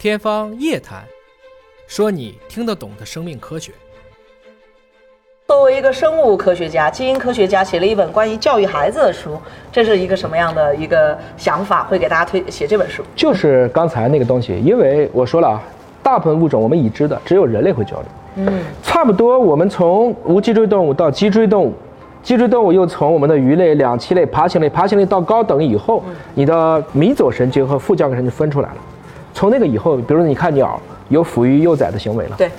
天方夜谭，说你听得懂的生命科学。作为一个生物科学家、基因科学家，写了一本关于教育孩子的书，这是一个什么样的一个想法？会给大家推写这本书？就是刚才那个东西，因为我说了啊，大部分物种我们已知的，只有人类会交流。嗯，差不多我们从无脊椎动物到脊椎动物，脊椎动物又从我们的鱼类、两栖类、爬行类、爬行类到高等以后，你的迷走神经和副交感神经分出来了。从那个以后，比如说你看鸟有抚育幼崽的行为了，对，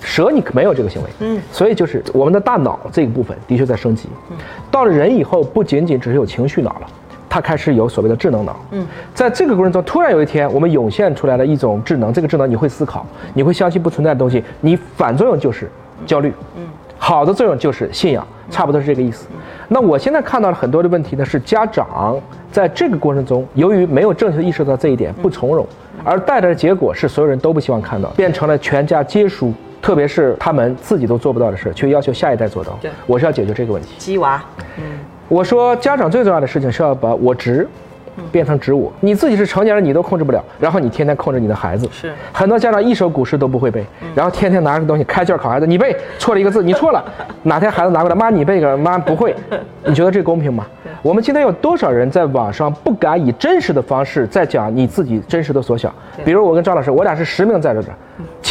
蛇你没有这个行为，嗯，所以就是我们的大脑这个部分的确在升级。嗯。到了人以后，不仅仅只是有情绪脑了，它开始有所谓的智能脑。嗯，在这个过程中，突然有一天，我们涌现出来了一种智能，这个智能你会思考，你会相信不存在的东西，你反作用就是焦虑，嗯，好的作用就是信仰，差不多是这个意思。那我现在看到了很多的问题呢，是家长在这个过程中，由于没有正确意识到这一点，不从容，而带来的结果是所有人都不希望看到，变成了全家皆输，特别是他们自己都做不到的事，却要求下一代做到。对，我是要解决这个问题。鸡娃，嗯，我说家长最重要的事情是要把我执。变成植物，你自己是成年人，你都控制不了，然后你天天控制你的孩子。是。很多家长一首古诗都不会背，然后天天拿着东西开卷考孩子，你背错了一个字，你错了。哪天孩子拿过来，妈你背个，妈不会，你觉得这公平吗？我们今天有多少人在网上不敢以真实的方式在讲你自己真实的所想？比如我跟张老师，我俩是实名在这的，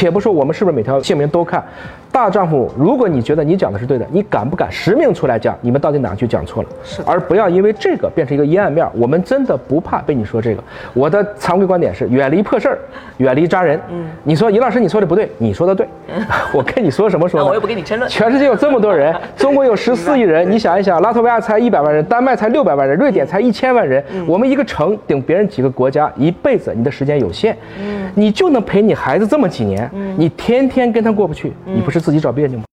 且不说我们是不是每条姓名都看。大丈夫，如果你觉得你讲的是对的，你敢不敢实名出来讲？你们到底哪句讲错了？是，而不要因为这个变成一个阴暗面。我们真的不怕被你说这个。我的常规观点是：远离破事儿，远离扎人。嗯，你说尹老师你说的不对，你说的对。我跟你说什么说？我又不跟你争论。全世界有这么多人，中国有十四亿人，你想一想，拉脱维亚才一百万人，丹麦才六百万人，瑞典才一千万人，我们一个城顶别人几个国家，一辈子你的时间有限，嗯，你就能陪你孩子这么几年，你天天跟他过不去，你不是自己找别扭吗？